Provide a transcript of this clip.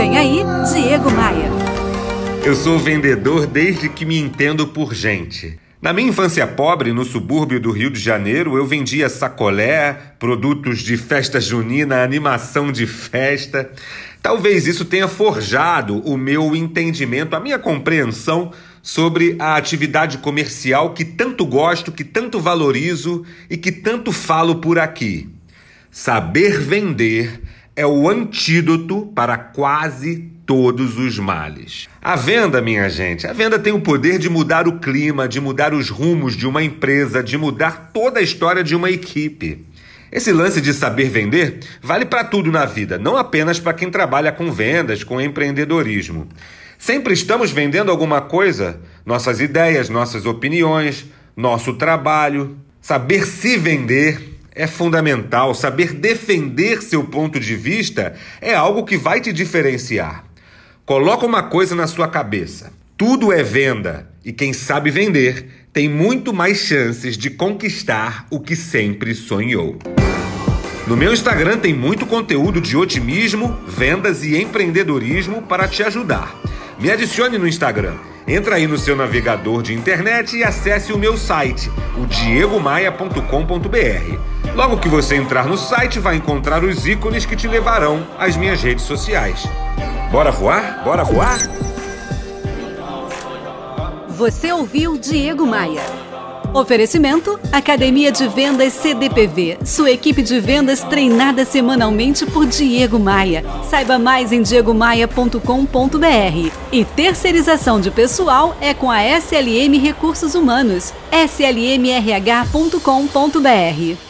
Vem aí, Diego Maia. Eu sou vendedor desde que me entendo por gente. Na minha infância pobre, no subúrbio do Rio de Janeiro, eu vendia sacolé, produtos de festa junina, animação de festa. Talvez isso tenha forjado o meu entendimento, a minha compreensão sobre a atividade comercial que tanto gosto, que tanto valorizo e que tanto falo por aqui. Saber vender é o antídoto para quase todos os males. A venda, minha gente, a venda tem o poder de mudar o clima, de mudar os rumos de uma empresa, de mudar toda a história de uma equipe. Esse lance de saber vender vale para tudo na vida, não apenas para quem trabalha com vendas, com empreendedorismo. Sempre estamos vendendo alguma coisa, nossas ideias, nossas opiniões, nosso trabalho. Saber se vender é fundamental, saber defender seu ponto de vista é algo que vai te diferenciar. Coloca uma coisa na sua cabeça: tudo é venda e quem sabe vender tem muito mais chances de conquistar o que sempre sonhou. No meu Instagram tem muito conteúdo de otimismo, vendas e empreendedorismo para te ajudar. Me adicione no Instagram. Entra aí no seu navegador de internet e acesse o meu site, o diegomaia.com.br. Logo que você entrar no site, vai encontrar os ícones que te levarão às minhas redes sociais. Bora voar? Bora voar? Você ouviu Diego Maia. Oferecimento: Academia de Vendas CDPV. Sua equipe de vendas treinada semanalmente por Diego Maia. Saiba mais em diegomaia.com.br. E terceirização de pessoal é com a SLM Recursos Humanos. slmrh.com.br.